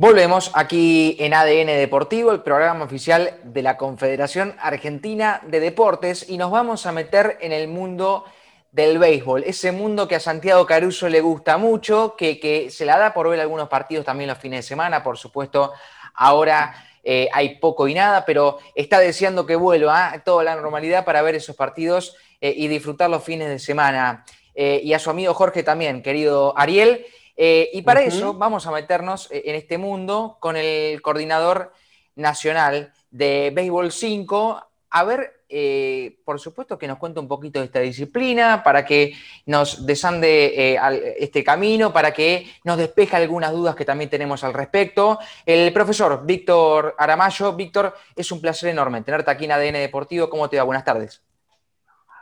Volvemos aquí en ADN Deportivo, el programa oficial de la Confederación Argentina de Deportes, y nos vamos a meter en el mundo del béisbol, ese mundo que a Santiago Caruso le gusta mucho, que, se la da por ver algunos partidos también los fines de semana, por supuesto, ahora eh, hay poco y nada, pero está deseando que vuelva ¿eh? toda la normalidad para ver esos partidos eh, y disfrutar los fines de semana. y a su amigo Jorge también, querido Ariel. Y para eso vamos a meternos en este mundo con el coordinador nacional de Béisbol 5, a ver eh, por supuesto que nos cuente un poquito de esta disciplina, para que nos desande eh, este camino, para que nos despeje algunas dudas que también tenemos al respecto. El profesor Víctor Aramayo, Víctor, es un placer enorme tenerte aquí en ADN Deportivo. ¿Cómo te va? Buenas tardes.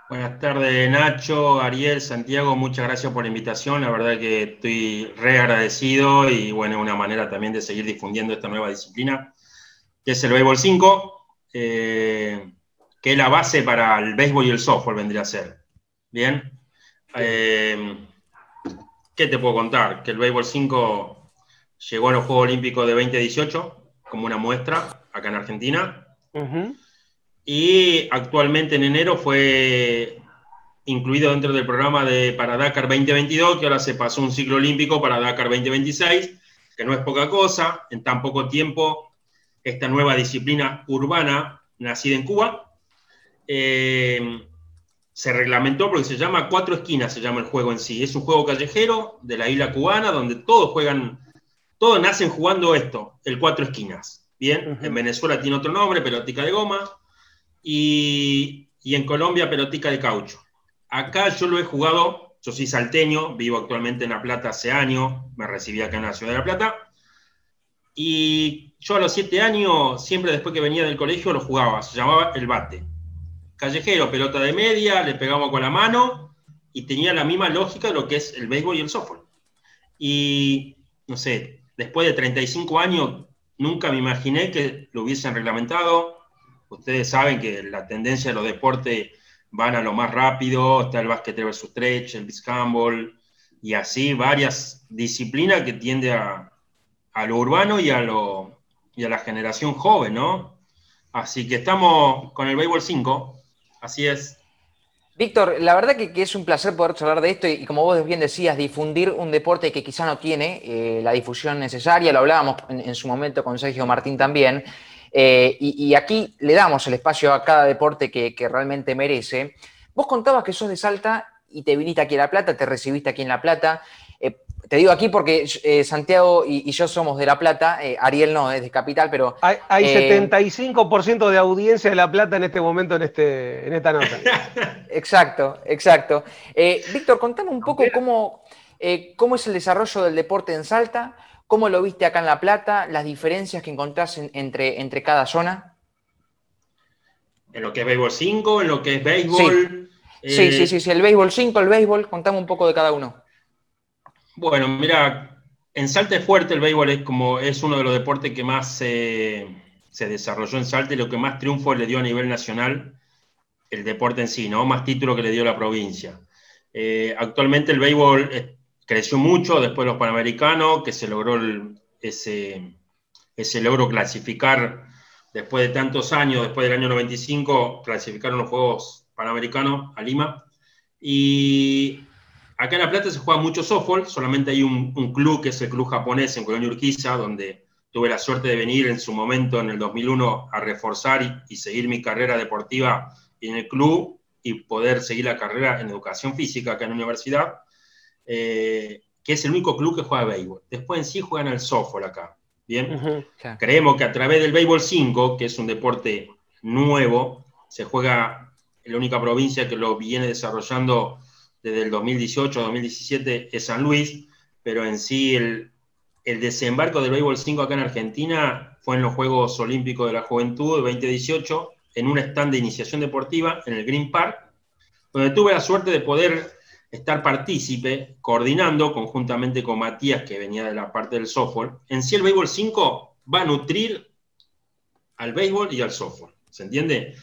Buenas tardes, Nacho, Ariel, Santiago, muchas gracias por la invitación. La verdad que estoy re agradecido y bueno, una manera también de seguir difundiendo esta nueva disciplina, que es el Béisbol 5 que es la base para el béisbol y el softball, vendría a ser. Bien. Eh, ¿Qué te puedo contar? Que el béisbol 5 llegó a los Juegos Olímpicos de 2018 como una muestra acá en Argentina. Y actualmente en enero fue incluido dentro del programa de para Dakar 2022, que ahora se pasó un ciclo olímpico para Dakar 2026, que no es poca cosa. En tan poco tiempo, esta nueva disciplina urbana, nacida en Cuba, eh, se reglamentó porque se llama Cuatro Esquinas, se llama el juego en sí. Es un juego callejero de la isla cubana donde todos juegan, todos nacen jugando esto, el Cuatro Esquinas. Bien, en Venezuela tiene otro nombre, pelotica de goma, y, y en Colombia pelotica de caucho. Acá yo lo he jugado, yo soy salteño, vivo actualmente en La Plata hace años, me recibí acá en la ciudad de La Plata, y yo a los siete años, siempre después que venía del colegio, lo jugaba, se llamaba el bate callejero, pelota de media, le pegamos con la mano y tenía la misma lógica de lo que es el béisbol y el softball. Y, no sé, después de 35 años, nunca me imaginé que lo hubiesen reglamentado. Ustedes saben que la tendencia de los deportes van a lo más rápido, está el básquet versus stretch, el beach y así varias disciplinas que tiende a, lo urbano y a, lo, y a la generación joven, ¿no? Así que estamos con el Béisbol 5, Así es. Víctor, la verdad que, es un placer poder charlar de esto y, como vos bien decías, difundir un deporte que quizá no tiene eh, la difusión necesaria, lo hablábamos en, su momento con Sergio Martín también, eh, y, aquí le damos el espacio a cada deporte que, realmente merece. Vos contabas que sos de Salta y te viniste aquí a La Plata, te recibiste aquí en La Plata. Eh, te digo aquí porque eh, Santiago y, yo somos de La Plata, eh, Ariel no, es de Capital, pero... Hay, 75% de audiencia de La Plata en este momento en, este, en esta nota. exacto, exacto. Víctor, contame un poco cómo, cómo es el desarrollo del deporte en Salta, cómo lo viste acá en La Plata, las diferencias que encontrás entre, entre cada zona. En lo que es béisbol 5, en lo que es béisbol... Sí, sí, sí, sí, el béisbol 5, el béisbol, contame un poco de cada uno. Bueno, mira, en Salta es fuerte el béisbol, es como es uno de los deportes que más se desarrolló en Salta y lo que más triunfo le dio a nivel nacional el deporte en sí, ¿no? Más título que le dio la provincia. Eh, actualmente el béisbol eh, creció mucho después de los Panamericanos, que se logró ese, ese logro clasificar después de tantos años, después del año 95, clasificaron los Juegos Panamericanos a Lima. Y Acá en La Plata se juega mucho softball, solamente hay un, club que es el club japonés en Colonia Urquiza, donde tuve la suerte de venir en su momento, en el 2001, a reforzar y, seguir mi carrera deportiva en el club y poder seguir la carrera en educación física acá en la universidad, eh, que es el único club que juega béisbol. Después en sí juegan el softball acá. Bien, creemos que a través del béisbol 5, que es un deporte nuevo, se juega en la única provincia que lo viene desarrollando desde el 2018-2017 es San Luis, pero en sí el, desembarco del béisbol 5 acá en Argentina fue en los Juegos Olímpicos de la Juventud de 2018, en un stand de iniciación deportiva en el Green Park, donde tuve la suerte de poder estar partícipe, coordinando conjuntamente con Matías, que venía de la parte del softball. En sí el béisbol 5 va a nutrir al béisbol y al softball, ¿se entiende?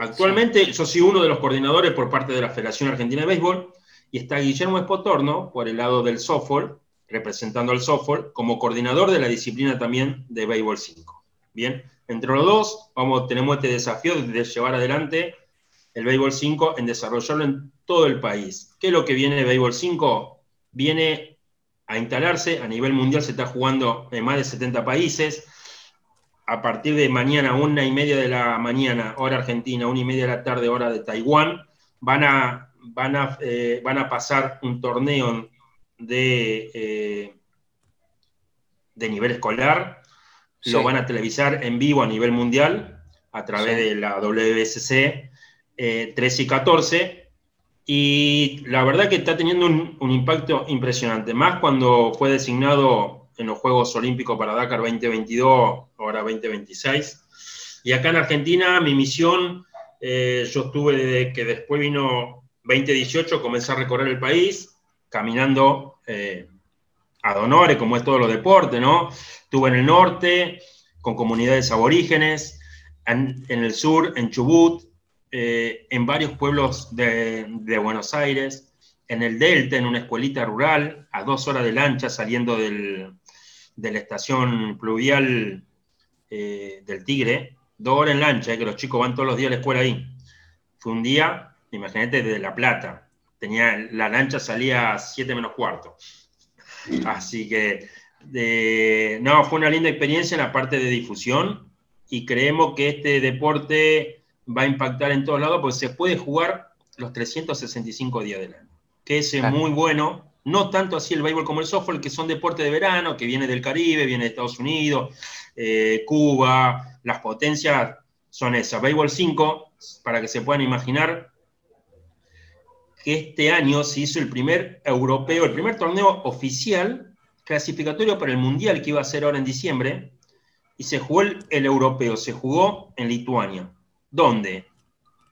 Actualmente yo soy uno de los coordinadores por parte de la Federación Argentina de Béisbol y está Guillermo Espotorno por el lado del softball, representando al softball, como coordinador de la disciplina también de béisbol 5. Bien, entre los dos vamos, tenemos este desafío de llevar adelante el béisbol 5 en desarrollarlo en todo el país. ¿Qué es lo que viene de béisbol 5? Viene a instalarse, a nivel mundial se está jugando en más de 70 países. A partir de mañana, una y media de la mañana, hora argentina, una y media de la tarde, hora de Taiwán, van a, van a, eh, van a pasar un torneo de, eh, de nivel escolar, lo van a televisar en vivo a nivel mundial a través de la WSC 13 eh, y 14. Y la verdad que está teniendo un, impacto impresionante, más cuando fue designado en los Juegos Olímpicos para Dakar 2022, ahora 2026. Y acá en Argentina, mi misión, eh, yo estuve desde que después vino 2018, comencé a recorrer el país, caminando eh, a donores, como es todo lo deporte, ¿no? Estuve en el norte, con comunidades aborígenes, en, en el sur, en Chubut, eh, en varios pueblos de, Buenos Aires, en el Delta, en una escuelita rural, a dos horas de lancha saliendo de la estación pluvial eh, del Tigre, dos horas en lancha, eh, que los chicos van todos los días a la escuela ahí. Fue un día, imagínate, de La Plata. Tenía, la lancha salía a 7 menos cuarto. Así que, no, fue una linda experiencia en la parte de difusión y creemos que este deporte va a impactar en todos lados porque se puede jugar los 365 días del año, que es muy bueno. No tanto así el béisbol como el softball, que son deportes de verano, que viene del Caribe, viene de Estados Unidos, eh, Cuba, las potencias son esas. Béisbol 5, para que se puedan imaginar, que este año se hizo el primer europeo, el primer torneo oficial clasificatorio para el Mundial que iba a ser ahora en diciembre, y se jugó el europeo, se jugó en Lituania donde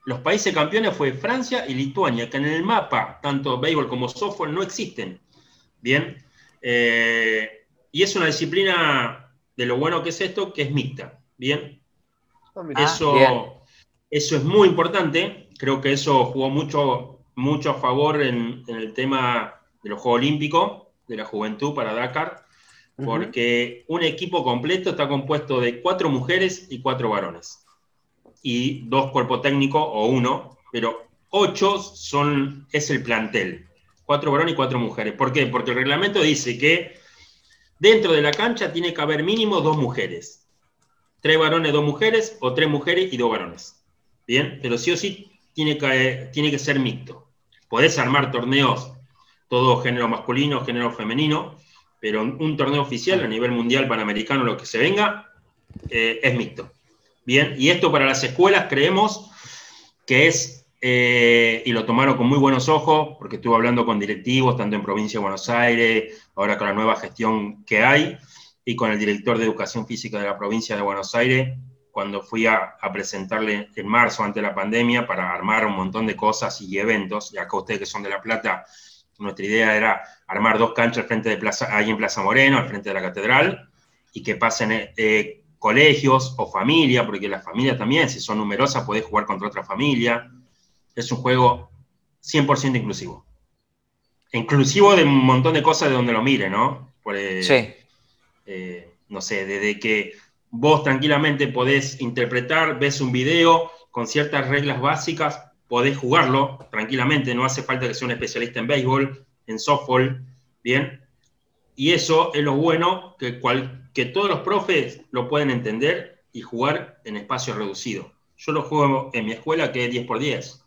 los países campeones fue Francia y Lituania, que en el mapa, tanto béisbol como softball, no existen. Bien. Eh, y es una disciplina de lo bueno que es esto, que es mixta. Bien. Ah, eso, eso es muy importante. Creo que eso jugó mucho, mucho a favor en, el tema de los Juegos Olímpicos, de la juventud para Dakar, porque un equipo completo está compuesto de cuatro mujeres y cuatro varones y dos cuerpos técnicos o uno, pero ocho son, es el plantel. Cuatro varones y cuatro mujeres. ¿Por qué? Porque el reglamento dice que dentro de la cancha tiene que haber mínimo dos mujeres. Tres varones, dos mujeres, o tres mujeres y dos varones. Bien, pero sí o sí tiene que, tiene que ser mixto. Podés armar torneos, todo género masculino, género femenino, pero un torneo oficial a nivel mundial, panamericano, lo que se venga, eh, es mixto. Bien, y esto para las escuelas creemos que es, eh, y lo tomaron con muy buenos ojos, porque estuve hablando con directivos, tanto en provincia de Buenos Aires, ahora con la nueva gestión que hay, y con el director de Educación Física de la provincia de Buenos Aires, cuando fui a, presentarle en marzo, ante la pandemia, para armar un montón de cosas y eventos, y acá ustedes que son de La Plata, nuestra idea era armar dos canchas frente de plaza, ahí en Plaza Moreno, al frente de la catedral, y que pasen eh, colegios o familia, porque las familias también, si son numerosas, podés jugar contra otra familia. Es un juego 100% inclusivo. Inclusivo de un montón de cosas de donde lo mire, ¿no? sí. Eh, no sé, desde que vos tranquilamente podés interpretar, ves un video con ciertas reglas básicas, podés jugarlo tranquilamente, no hace falta que sea un especialista en béisbol, en softball, ¿bien? Y eso es lo bueno, que, que todos los profes lo pueden entender y jugar en espacio reducido. Yo lo juego en mi escuela que es 10 por 10.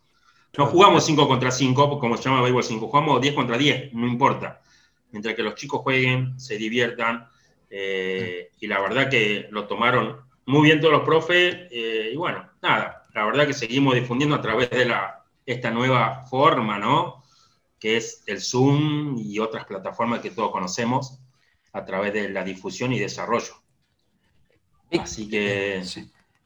No jugamos 5 contra 5, como se llama béisbol 5, jugamos 10 contra 10, no importa. Mientras que los chicos jueguen, se diviertan, eh, y la verdad que lo tomaron muy bien todos los profes, eh, y bueno, nada, la verdad que seguimos difundiendo a través de la, esta nueva forma, ¿no? que es el Zoom y otras plataformas que todos conocemos a través de la difusión y desarrollo. Así que,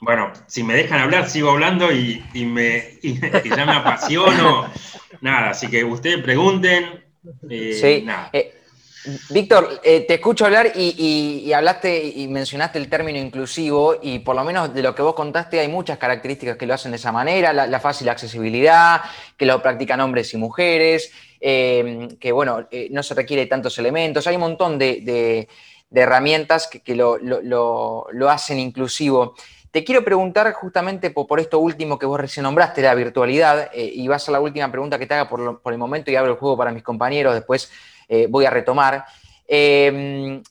bueno, si me dejan hablar, sigo hablando y, me, ya me apasiono. nada, así que ustedes pregunten. Eh, sí. Nada. Eh, Víctor, eh, te escucho hablar y, hablaste y mencionaste el término inclusivo y por lo menos de lo que vos contaste hay muchas características que lo hacen de esa manera, la, fácil accesibilidad, que lo practican hombres y mujeres, eh, que bueno, eh, no se requiere tantos elementos, hay un montón de, herramientas que, lo, hacen inclusivo. Te quiero preguntar justamente por, esto último que vos recién nombraste, la virtualidad, y va a ser la última pregunta que te haga por, por el momento y abro el juego para mis compañeros después eh, voy a retomar. Em,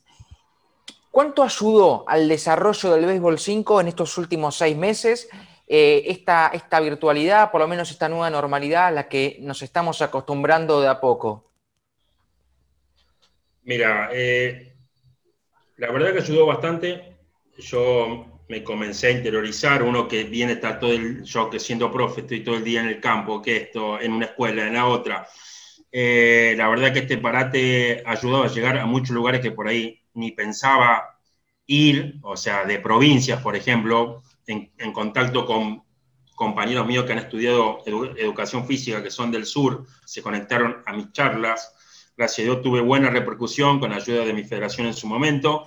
¿Cuánto ayudó al desarrollo del béisbol 5 en estos últimos seis meses eh, esta, esta, virtualidad, por lo menos esta nueva normalidad a la que nos estamos acostumbrando de a poco? Mira, eh, la verdad que ayudó bastante. Yo me comencé a interiorizar, uno que viene, está todo el, yo que siendo profe, estoy todo el día en el campo, que esto, en una escuela, en la otra, eh, la verdad que este parate ayudó a llegar a muchos lugares que por ahí ni pensaba ir, o sea, de provincias, por ejemplo, en, contacto con compañeros míos que han estudiado educación física, que son del sur, se conectaron a mis charlas. Gracias a Dios tuve buena repercusión con ayuda de mi federación en su momento.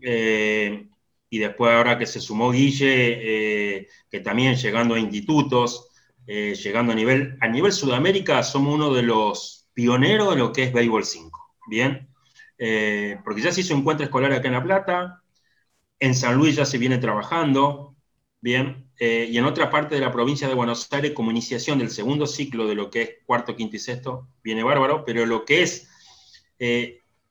Eh, y después ahora que se sumó Guille, eh, que también llegando a institutos, eh, llegando a nivel, a nivel Sudamérica, somos uno de los pioneros de lo que es Béisbol 5, ¿bien? Eh, porque ya se hizo encuentro escolar acá en La Plata, en San Luis ya se viene trabajando, ¿bien? Eh, y en otra parte de la provincia de Buenos Aires, como iniciación del segundo ciclo de lo que es cuarto, quinto y sexto, viene bárbaro, pero lo que es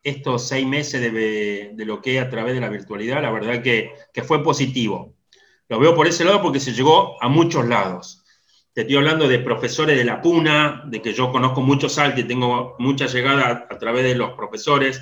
estos seis meses de, de, lo que es a través de la virtualidad, la verdad que, que fue positivo. Lo veo por ese lado porque se llegó a muchos lados. Te estoy hablando de profesores de la PUNA, de que yo conozco saltos y tengo mucha llegada a, través de los profesores,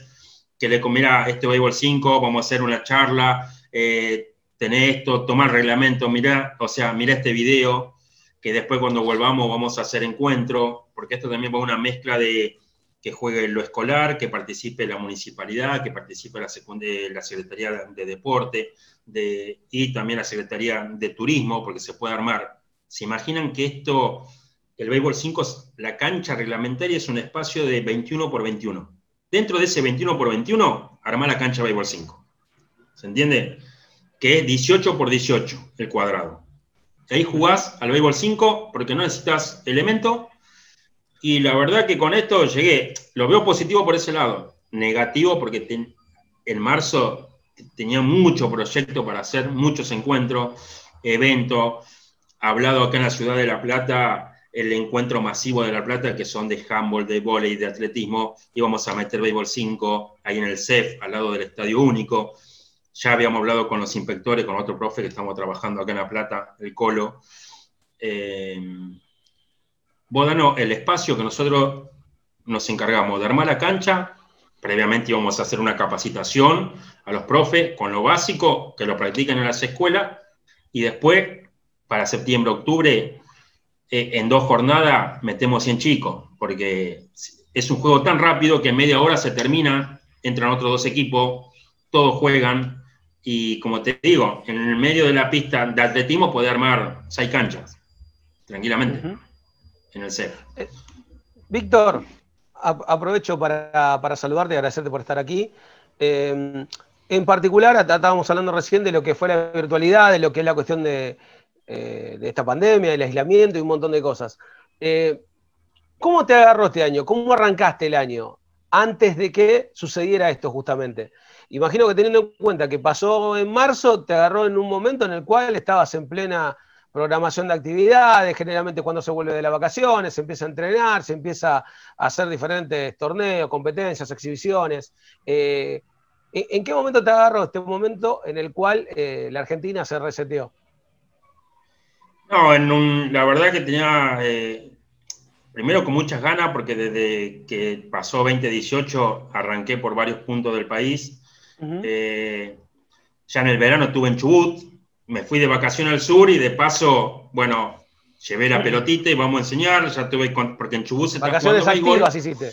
que le mira, este béisbol 5, vamos a hacer una charla, eh, tener esto, tomar reglamento, mira, o sea, mira este video, que después cuando volvamos vamos a hacer encuentro, porque esto también va a una mezcla de que juegue lo escolar, que participe la municipalidad, que participe la, la Secretaría de Deporte de, y también la Secretaría de Turismo, porque se puede armar ¿Se imaginan que esto, el béisbol 5, la cancha reglamentaria es un espacio de 21 por 21? Dentro de ese 21 por 21, arma la cancha béisbol 5. ¿Se entiende? Que es 18 por 18 el cuadrado. Ahí jugás al béisbol 5 porque no necesitas elemento. Y la verdad que con esto llegué. Lo veo positivo por ese lado. Negativo porque en marzo tenía mucho proyecto para hacer, muchos encuentros, eventos hablado acá en la ciudad de La Plata el encuentro masivo de La Plata, que son de handball, de volei, de atletismo, íbamos a meter béisbol 5 ahí en el CEF, al lado del Estadio Único. Ya habíamos hablado con los inspectores, con otro profe que estamos trabajando acá en La Plata, el Colo. Eh, el espacio que nosotros nos encargamos de armar la cancha, previamente íbamos a hacer una capacitación a los profes con lo básico, que lo practiquen en las escuelas, y después para septiembre, octubre, eh, en dos jornadas metemos 100 chicos, porque es un juego tan rápido que en media hora se termina, entran otros dos equipos, todos juegan, y como te digo, en el medio de la pista de atletismo puede armar seis canchas, tranquilamente, en el CEF. Eh, Víctor, aprovecho para, saludarte y agradecerte por estar aquí. Eh, en particular, estábamos hablando recién de lo que fue la virtualidad, de lo que es la cuestión de, eh, de esta pandemia, del aislamiento y un montón de cosas. Eh, ¿Cómo te agarró este año? ¿Cómo arrancaste el año antes de que sucediera esto justamente? Imagino que teniendo en cuenta que pasó en marzo, te agarró en un momento en el cual estabas en plena programación de actividades, generalmente cuando se vuelve de las vacaciones, se empieza a entrenar, se empieza a hacer diferentes torneos, competencias, exhibiciones. Eh, ¿En qué momento te agarró este momento en el cual la Argentina se reseteó? No, en la verdad que tenía, eh, primero con muchas ganas, porque desde que pasó 2018 arranqué por varios puntos del país. Eh, ya en el verano estuve en Chubut, me fui de vacación al sur y de paso, bueno, llevé la pelotita y vamos a enseñar, ya tuve, porque en Chubut se está Vacaciones activas hiciste.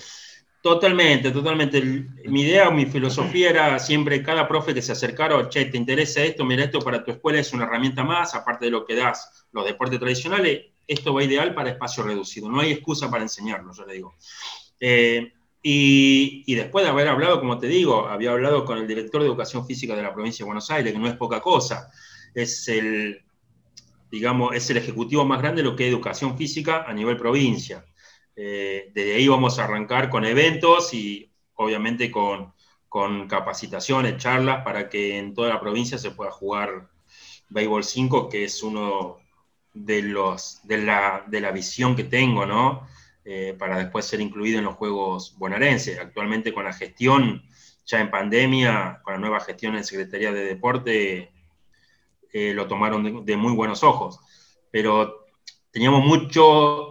Totalmente, totalmente. Mi idea, mi filosofía era siempre cada profe que se acercara, che, ¿te interesa esto? Mira, esto para tu escuela es una herramienta más, aparte de lo que das los deportes tradicionales, esto va ideal para espacio reducido. No hay excusa para enseñarlo, yo le digo. Eh, Y, después de haber hablado, como te digo, había hablado con el director de Educación Física de la provincia de Buenos Aires, que no es poca cosa. Es el, digamos, es el ejecutivo más grande de lo que es educación física a nivel provincia. Eh, desde ahí vamos a arrancar con eventos y obviamente con, capacitaciones, charlas para que en toda la provincia se pueda jugar Béisbol 5, que es uno de, los, de, la, de visión que tengo, ¿no? Eh, para después ser incluido en los Juegos bonaerenses. Actualmente con la gestión, ya en pandemia, con la nueva gestión en Secretaría de Deporte, eh, lo tomaron de, muy buenos ojos. Pero teníamos mucho,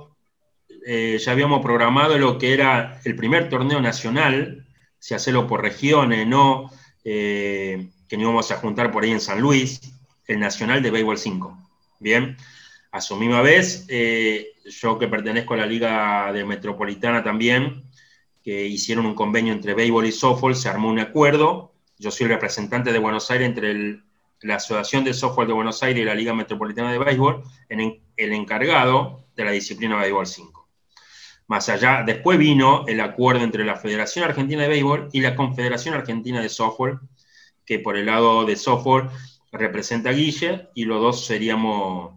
eh, ya habíamos programado lo que era el primer torneo nacional, si hacerlo por regiones, no, que no íbamos a juntar por ahí en San Luis, el Nacional de Béisbol 5. Bien, a su misma vez, eh, yo que pertenezco a la Liga de Metropolitana también, que hicieron un convenio entre béisbol y softball, se armó un acuerdo. Yo soy el representante de Buenos Aires entre la Asociación de Softball de Buenos Aires y la Liga Metropolitana de Béisbol, en el encargado de la disciplina Béisbol 5. Más allá, después vino el acuerdo entre la Federación Argentina de Béisbol y la Confederación Argentina de Softball, que por el lado de softball representa a Guille y los dos seríamos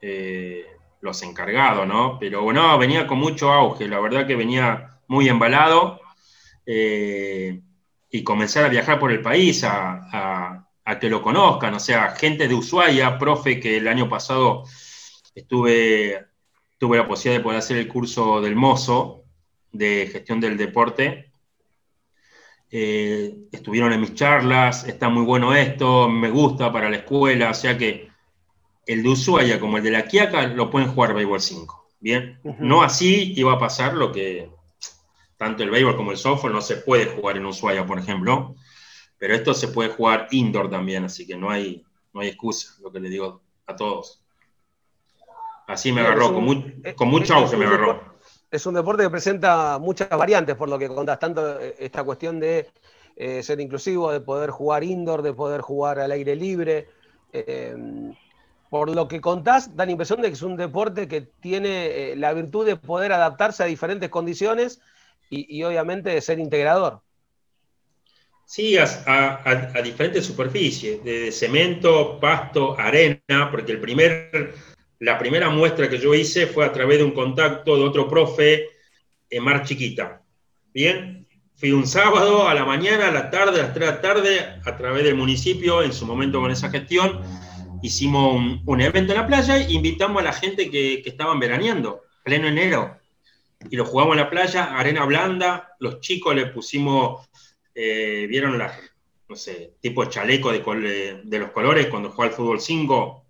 eh, los encargados, ¿no? Pero bueno, venía con mucho auge, la verdad que venía muy embalado eh, y comenzar a viajar por el país a, que lo conozcan, o sea, gente de Ushuaia, profe que el año pasado estuve, tuve la posibilidad de poder hacer el curso del mozo de gestión del deporte. Eh, estuvieron en mis charlas, está muy bueno esto, me gusta para la escuela, o sea que el de Ushuaia como el de la Quiaca lo pueden jugar béisbol 5. Bien, no así iba a pasar lo que tanto el béisbol como el softball no se puede jugar en Ushuaia, por ejemplo, pero esto se puede jugar indoor también, así que no hay, no hay excusa, lo que le digo a todos. Así me agarró, con, mucho auge me agarró. Es un deporte que presenta muchas variantes, por lo que contás, tanto eh, esta cuestión de eh, ser inclusivo, de poder jugar indoor, de poder jugar al aire libre. Eh, por lo que contás, da la impresión de que es un deporte que tiene eh, la virtud de poder adaptarse a diferentes condiciones y, obviamente de ser integrador. Sí, a, diferentes superficies, de cemento, pasto, arena, porque el primer, la primera muestra que yo hice fue a través de un contacto de otro profe en Mar Chiquita. Bien, fui un sábado a la mañana, a la tarde, a las 3 de la tarde, a través del municipio, en su momento con esa gestión hicimos un, evento en la playa e invitamos a la gente que, estaban veraneando, pleno enero. Y lo jugamos en la playa, arena blanda, los chicos le pusimos, eh, vieron las, no sé, tipo chaleco de, de los colores cuando juega el fútbol 5.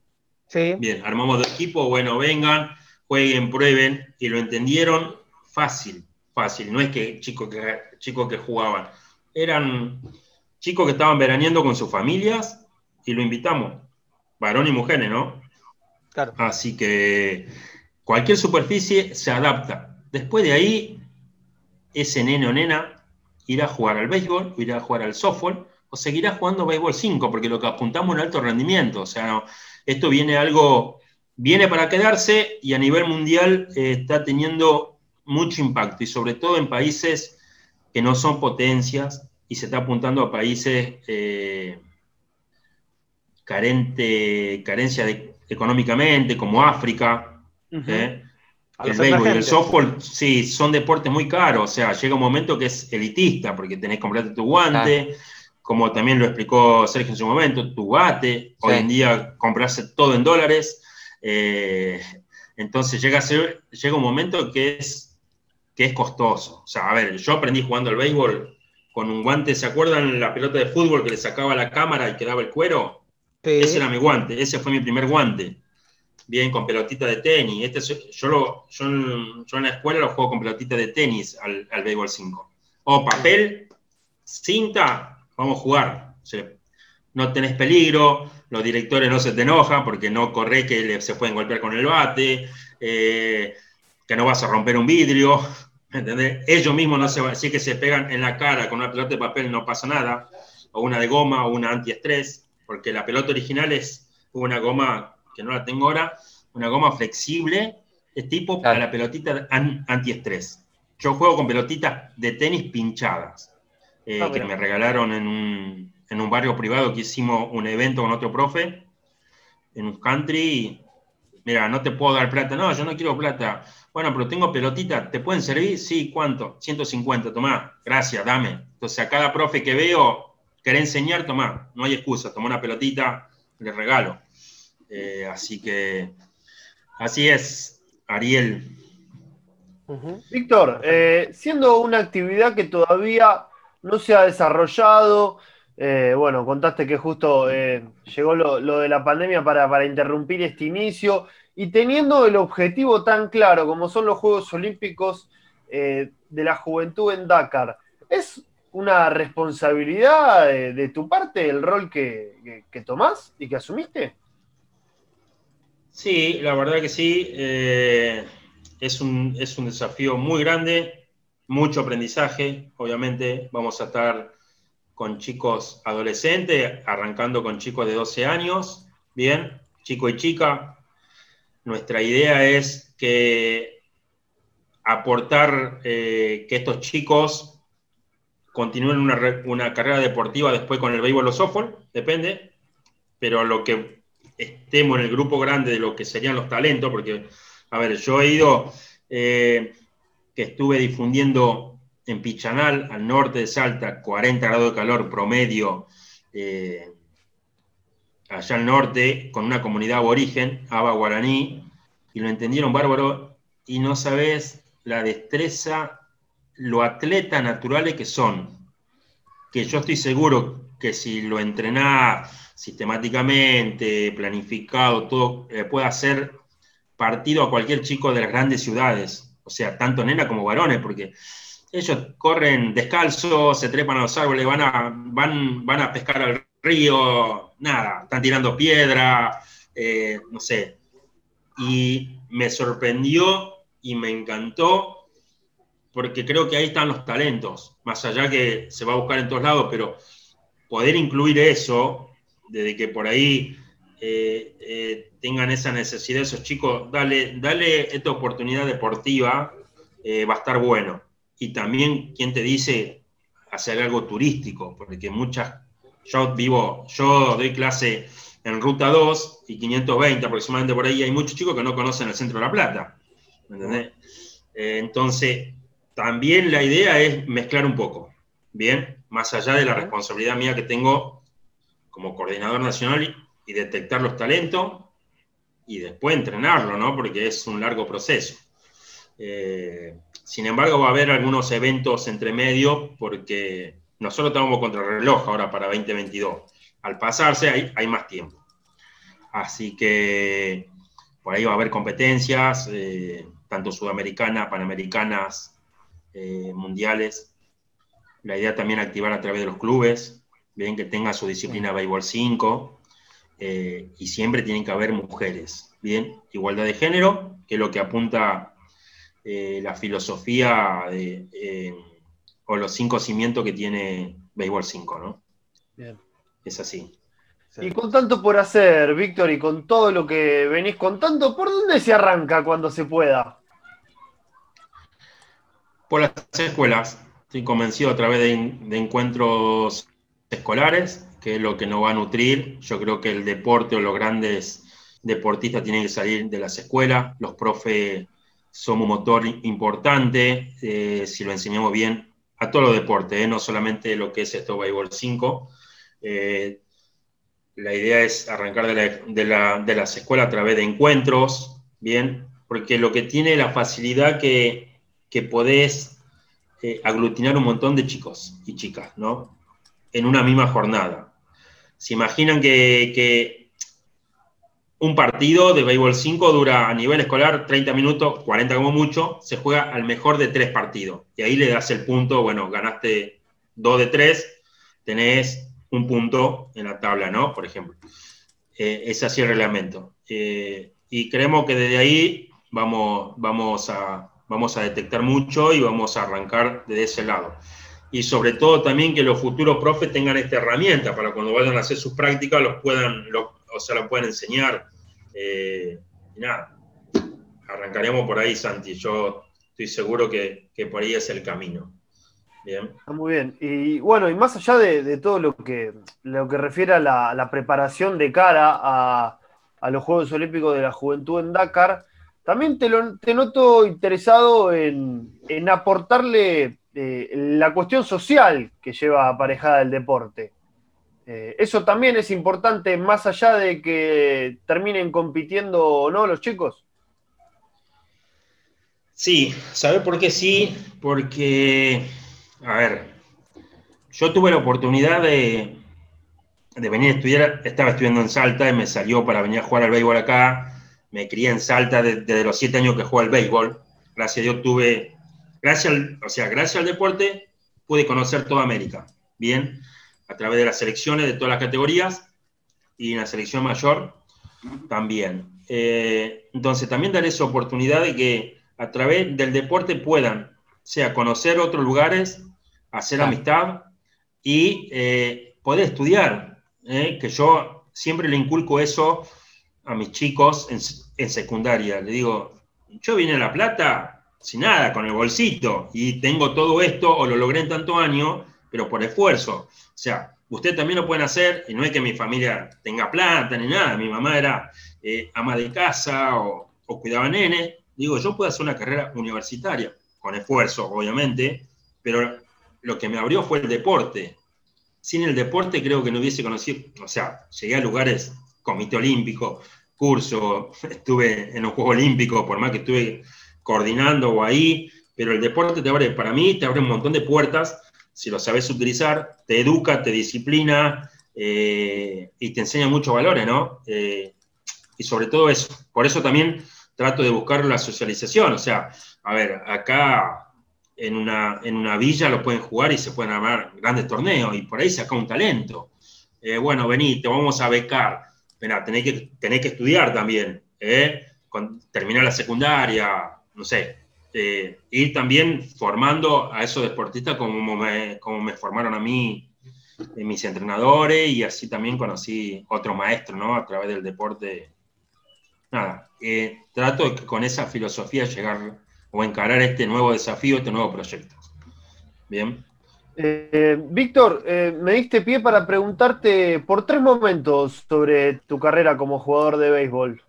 Sí. Bien, armamos dos equipos, bueno, vengan, jueguen, prueben, y lo entendieron fácil, fácil. No es que chicos que, chicos que jugaban, eran chicos que estaban veraneando con sus familias y lo invitamos varón y mujeres, ¿no? Claro. Así que cualquier superficie se adapta. Después de ahí, ese nene o nena irá a jugar al béisbol, irá a jugar al softball, o seguirá jugando béisbol 5, porque lo que apuntamos es alto rendimiento. O sea, esto viene algo, viene para quedarse y a nivel mundial eh, está teniendo mucho impacto, y sobre todo en países que no son potencias, y se está apuntando a países eh, carente, carencia económicamente, como África. ¿eh? El béisbol y el softball, sí, son deportes muy caros. O sea, llega un momento que es elitista, porque tenés que comprarte tu guante, como también lo explicó Sergio en su momento, tu bate. Hoy en día comprarse todo en dólares. Eh, entonces llega, a ser, llega un momento que es, que es costoso. O sea, a ver, yo aprendí jugando al béisbol con un guante, ¿se acuerdan la pelota de fútbol que le sacaba la cámara y quedaba el cuero? Ese era mi guante, ese fue mi primer guante. Bien, con pelotita de tenis. Este, yo, lo, yo, en, la escuela lo juego con pelotita de tenis al, al béisbol 5. O papel, cinta, vamos a jugar. no tenés peligro, los directores no se te enojan porque no corre que se pueden golpear con el bate, eh, que no vas a romper un vidrio. ¿entendés? Ellos mismos no se van, si que se pegan en la cara con una pelota de papel no pasa nada, o una de goma o una antiestrés porque la pelota original es una goma, que no la tengo ahora, una goma flexible, es tipo para la pelotita antiestrés. yo juego con pelotitas de tenis pinchadas, eh, ah, que me regalaron en un, en un, barrio privado que hicimos un evento con otro profe, en un country. Mira, no te puedo dar plata. No, yo no quiero plata. Bueno, pero tengo pelotitas, ¿te pueden servir? Sí, ¿cuánto? 150, tomá, gracias, dame. Entonces a cada profe que veo, querés enseñar, tomá, no hay excusa, toma una pelotita, le regalo. Eh, así que, así es, Ariel. Víctor, eh, siendo una actividad que todavía no se ha desarrollado, eh, bueno, contaste que justo llegó lo, de la pandemia para, interrumpir este inicio y teniendo el objetivo tan claro como son los Juegos Olímpicos de la Juventud en Dakar, ¿es una responsabilidad de, tu parte el rol que, que tomás y que asumiste? Sí, la verdad que sí. Eh, es, un, es un desafío muy grande, mucho aprendizaje. Obviamente vamos a estar con chicos adolescentes, arrancando con chicos de 12 años, bien, chico y chica. Nuestra idea es que aportar eh, que estos chicos continúen una, una, carrera deportiva después con el béisbol o softball, depende, pero lo que estemos en el grupo grande de lo que serían los talentos, porque, a ver, yo he ido, eh, que estuve difundiendo en Pichanal, al norte de Salta, 40 grados de calor promedio, eh, allá al norte, con una comunidad aborigen, Aba Guaraní, y lo entendieron bárbaro, y no sabes la destreza, lo atleta naturales que son, que yo estoy seguro que si lo entrenás sistemáticamente, planificado, todo, eh, puede hacer partido a cualquier chico de las grandes ciudades, o sea, tanto nena como varones, porque ellos corren descalzos, se trepan a los árboles, van a, van, van a pescar al río, nada, están tirando piedra, eh, no sé. Y me sorprendió y me encantó, porque creo que ahí están los talentos, más allá que se va a buscar en todos lados, pero poder incluir eso desde que por ahí eh, eh, tengan esa necesidad esos chicos, dale, dale esta oportunidad deportiva, eh, va a estar bueno. Y también, ¿quién te dice hacer algo turístico? Porque muchas, yo vivo, yo doy clase en Ruta 2 y 520 aproximadamente por ahí, hay muchos chicos que no conocen el centro de La Plata. entonces, también la idea es mezclar un poco, ¿bien? Más allá de la responsabilidad mía que tengo como coordinador nacional y, detectar los talentos y después entrenarlo, ¿no? Porque es un largo proceso. Eh, sin embargo, va a haber algunos eventos entre medio porque nosotros estamos contra el reloj ahora para 2022. Al pasarse hay, hay más tiempo. Así que por ahí va a haber competencias, eh, tanto sudamericanas, panamericanas, eh, mundiales. La idea también activar a través de los clubes, bien que tenga su disciplina béisbol 5, eh, y siempre tienen que haber mujeres, bien, igualdad de género, que es lo que apunta eh, la filosofía eh, o los cinco cimientos que tiene béisbol 5, ¿no? Bien. Es así. Y con tanto por hacer, Víctor, y con todo lo que venís contando, ¿por dónde se arranca cuando se pueda? Por las escuelas. Estoy convencido a través de encuentros escolares, que es lo que nos va a nutrir. Yo creo que el deporte o los grandes deportistas tienen que salir de las escuelas. Los profes somos un motor importante, eh, si lo enseñamos bien, a todos los deportes, eh, no solamente lo que es esto Béisbol 5. Eh, la idea es arrancar de, las escuelas a través de encuentros, ¿bien? Porque lo que tiene la facilidad que, que podés aglutinar un montón de chicos y chicas, ¿no? en una misma jornada. ¿Se imaginan que, un partido de béisbol 5 dura a nivel escolar 30 minutos, 40 como mucho, se juega al mejor de tres partidos? Y ahí le das el punto, bueno, ganaste dos de tres, tenés un punto en la tabla, ¿no? Por ejemplo. Eh, es así el reglamento. Eh, y creemos que desde ahí vamos, vamos, a, vamos a detectar mucho y vamos a arrancar de ese lado y sobre todo también que los futuros profes tengan esta herramienta para cuando vayan a hacer sus prácticas los puedan, o sea, la puedan enseñar. Eh, y nada, arrancaremos por ahí, Santi. Yo estoy seguro que, por ahí es el camino. Bien. muy bien. Y bueno, y más allá de, todo lo que, lo que refiere a la, preparación de cara a, los Juegos Olímpicos de la Juventud en Dakar, también te, te noto interesado en, aportarle la cuestión social que lleva aparejada el deporte. Eh, eso también es importante más allá de que terminen compitiendo o no los chicos. Sí, ¿sabe por qué sí? Porque, a ver, yo tuve la oportunidad de, venir a estudiar, estaba estudiando en Salta y me salió para venir a jugar al béisbol acá. Me crié en Salta desde, los siete años que juego al béisbol. Gracias a Dios tuve, gracias al, o sea, gracias al deporte pude conocer toda América. Bien, a través de las selecciones de todas las categorías y en la selección mayor también. Eh, entonces, también dar esa oportunidad de que a través del deporte puedan, sea, conocer otros lugares, hacer amistad y eh, poder estudiar. ¿eh? Que yo siempre le inculco eso a mis chicos en, secundaria. Le digo, yo vine a La Plata sin nada, con el bolsito, y tengo todo esto, o lo logré en tanto año, pero por esfuerzo. O sea, ustedes también lo pueden hacer, y no es que mi familia tenga plata ni nada, mi mamá era eh, ama de casa o, o cuidaba nene, digo, yo puedo hacer una carrera universitaria, con esfuerzo, obviamente, pero lo que me abrió fue el deporte. Sin el deporte creo que no hubiese conocido, o sea, llegué a lugares, comité olímpico, curso, estuve en los Juegos Olímpicos, por más que estuve coordinando o ahí, pero el deporte te abre, para mí, te abre un montón de puertas, si lo sabes utilizar, te educa, te disciplina eh, y te enseña muchos valores, ¿no? Eh, y sobre todo eso. Por eso también trato de buscar la socialización. O sea, a ver, acá en una, en una villa lo pueden jugar y se pueden armar grandes torneos y por ahí saca un talento. Eh, bueno, vení, te vamos a becar. Tenés que, tenés que estudiar también. terminar la secundaria, no sé. Eh, ir también formando a esos deportistas como me, como me formaron a mí mis entrenadores y así también conocí otro maestro, ¿no? A través del deporte nada, eh, trato de con esa filosofía llegar o encarar este nuevo desafío, este nuevo proyecto. Bien. Eh, Víctor, eh, me diste pie para preguntarte por tres momentos sobre tu carrera como jugador de béisbol.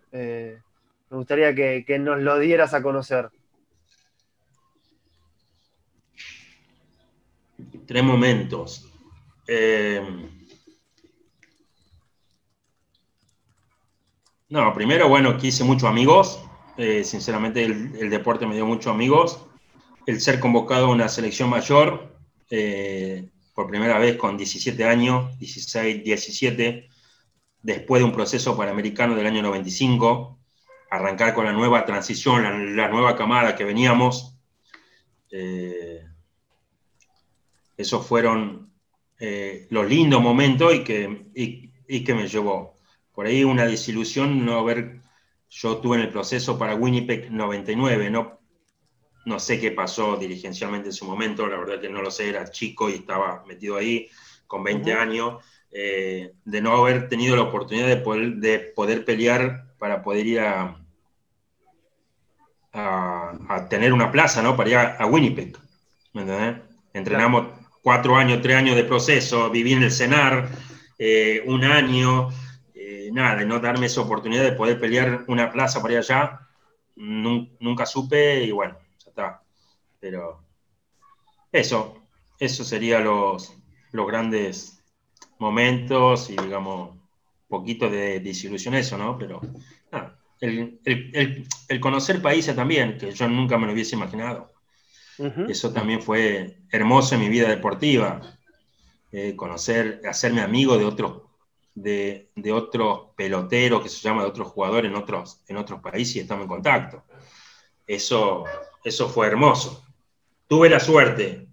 Me gustaría que, nos lo dieras a conocer. Tres momentos. No, primero, bueno, que hice muchos amigos. Eh, sinceramente, el, deporte me dio muchos amigos. El ser convocado a una selección mayor, eh, por primera vez con 17 años, 16, 17, después de un proceso panamericano del año 95, arrancar con la nueva transición, la, nueva camada que veníamos. Eh, esos fueron los lindos momentos y que, y que me llevó por ahí una desilusión no haber, yo tuve en el proceso para Winnipeg 99, no, no sé qué pasó dirigencialmente en su momento, la verdad que no lo sé, era chico y estaba metido ahí con 20 años, eh, de no haber tenido la oportunidad de poder, de poder pelear para poder ir a, a, tener una plaza, ¿no? Para ir a, Winnipeg. ¿Me Entrenamos cuatro años, tres años de proceso, viví en el CENAR eh, un año, nada, de no darme esa oportunidad de poder pelear una plaza por allá, nunca, supe y bueno, ya está. Pero eso, eso serían los, los grandes momentos y digamos, poquito de desilusión eso, ¿no? Pero el, conocer países también, que yo nunca me lo hubiese imaginado. Eso también fue hermoso en mi vida deportiva. Eh, conocer, hacerme amigo de otros de, otros peloteros, que se llama de otros jugadores en otros, en otros países y estamos en contacto. Eso, eso fue hermoso. Tuve la suerte.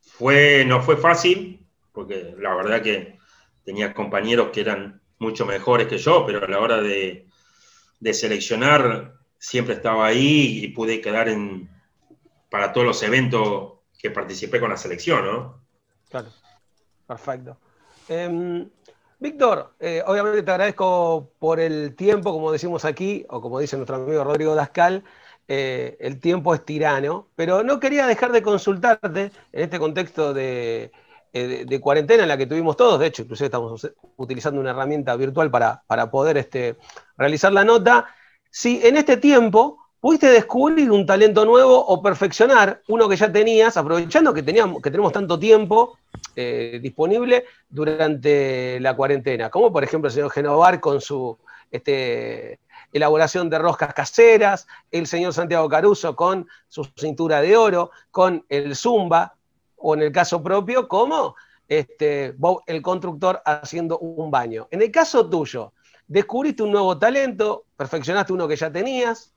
Fue, no fue fácil, porque la verdad que tenía compañeros que eran mucho mejores que yo, pero a la hora de, de seleccionar siempre estaba ahí y pude quedar en, para todos los eventos que participé con la selección, ¿no? Claro, perfecto. Em, Víctor, eh, obviamente te agradezco por el tiempo, como decimos aquí, o como dice nuestro amigo Rodrigo Dascal. eh, el tiempo es tirano, pero no quería dejar de consultarte en este contexto de, eh, cuarentena en la que tuvimos todos, de hecho, inclusive estamos utilizando una herramienta virtual para, para poder este, realizar la nota, si en este tiempo pudiste descubrir un talento nuevo o perfeccionar uno que ya tenías, aprovechando que, teníamos, que tenemos tanto tiempo eh, disponible durante la cuarentena, como por ejemplo el señor Genovar con su este, elaboración de roscas caseras, el señor Santiago Caruso con su cintura de oro, con el Zumba, o en el caso propio, como este, el constructor haciendo un baño. En el caso tuyo, descubriste un nuevo talento, perfeccionaste uno que ya tenías,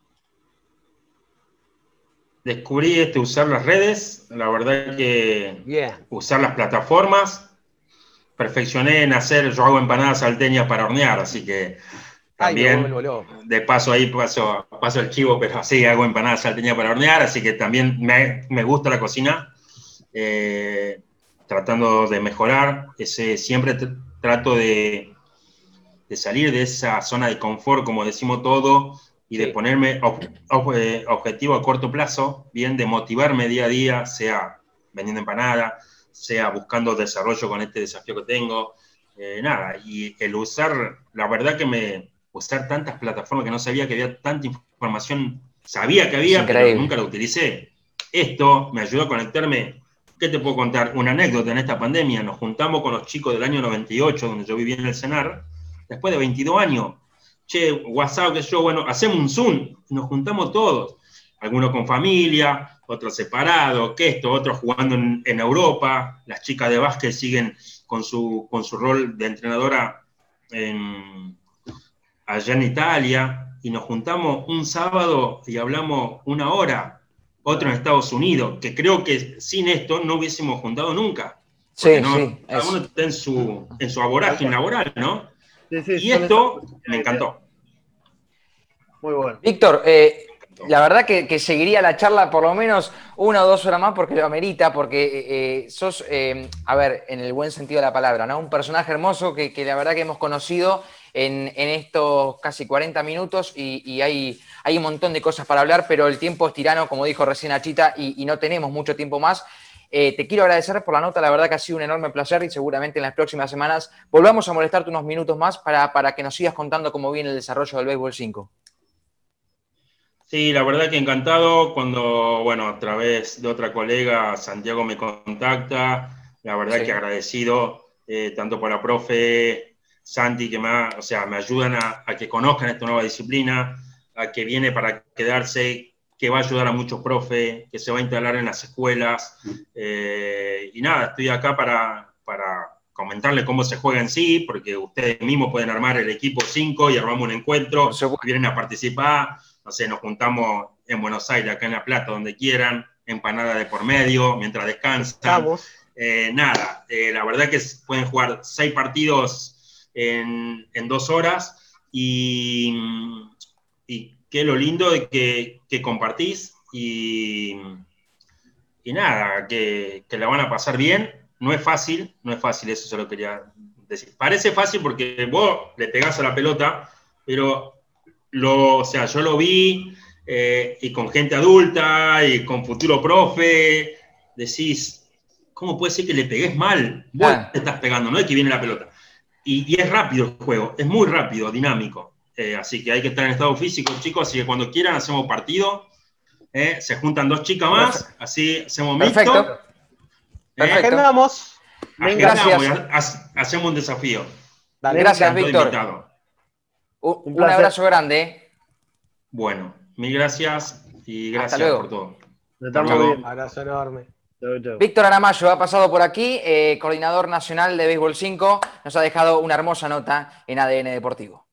descubrí este, usar las redes, la verdad que usar las plataformas. Perfeccioné en hacer, yo hago empanadas salteñas para hornear, así que también, de paso ahí paso, paso el chivo, pero sí, hago empanadas salteñas para hornear, así que también me, gusta la cocina, eh, tratando de mejorar, ese, siempre trato de, de salir de esa zona de confort, como decimos todo, y de ponerme eh, objetivo a corto plazo, bien, de motivarme día a día, sea vendiendo empanada, sea buscando desarrollo con este desafío que tengo, eh, nada, y el usar, la verdad que me, usar tantas plataformas que no sabía que había tanta información, sabía que había, pero nunca la utilicé. Esto me ayudó a conectarme. ¿Qué te puedo contar? Una anécdota. En esta pandemia. Nos juntamos con los chicos del año 98, donde yo vivía en el CENAR, después de 22 años. Che, WhatsApp, que yo, bueno, hacemos un Zoom, nos juntamos todos, algunos con familia, otros separados, que esto, otros jugando en, Europa, las chicas de básquet siguen con su, con su rol de entrenadora allá en Italia, y nos juntamos un sábado y hablamos una hora, otro en Estados Unidos, que creo que sin esto no hubiésemos juntado nunca. Sí, sí. Cada uno está en su, en su laboral, ¿no? y esto me encantó. Muy bueno. Víctor, eh, la verdad que, seguiría la charla por lo menos una o dos horas más porque lo amerita, porque eh, eh, sos, a ver, en el buen sentido de la palabra, ¿no? Un personaje hermoso que, la verdad que hemos conocido en, estos casi 40 minutos y, hay, hay, un montón de cosas para hablar, pero el tiempo es tirano, como dijo recién Achita, y, y no tenemos mucho tiempo más. Eh, te quiero agradecer por la nota, la verdad que ha sido un enorme placer y seguramente en las próximas semanas volvamos a molestarte unos minutos más para, para que nos sigas contando cómo viene el desarrollo del Béisbol 5. Sí, la verdad que encantado cuando, bueno, a través de otra colega, Santiago me contacta, la verdad que agradecido eh, tanto por la profe Santi, que me, o sea, me ayudan a, a que conozcan esta nueva disciplina, a que viene para quedarse, que va a ayudar a muchos profes, que se va a instalar en las escuelas. Eh, y nada, estoy acá para, para comentarle cómo se juega en sí, porque ustedes mismos pueden armar el equipo 5 y armamos un encuentro, vienen a participar, no sé, nos juntamos en Buenos Aires, acá en La Plata, donde quieran, empanada de por medio, mientras descansan. Eh, nada, eh, la verdad que pueden jugar seis partidos en, en dos horas y, y que lo lindo de que, que compartís y, y nada, que, que, la van a pasar bien. No es fácil, no es fácil, eso se lo quería decir. Parece fácil porque vos le pegás a la pelota, pero lo, o sea, yo lo vi eh, y con gente adulta y con futuro profe, decís, ¿cómo puede ser que le pegues mal? Vos te estás pegando, no es que viene la pelota. Y, y, es rápido el juego, es muy rápido, dinámico. Eh, así que hay que estar en estado físico, chicos. Así que cuando quieran hacemos partido. Eh, se juntan dos chicas más, así hacemos mixto. Perfecto. Perfecto. Gracias. hacemos un desafío. gracias, Víctor. Un, abrazo grande. Bueno, mil gracias y gracias por todo. Un abrazo enorme. Víctor Aramayo ha pasado por aquí, eh, coordinador nacional de Béisbol 5, nos ha dejado una hermosa nota en ADN Deportivo.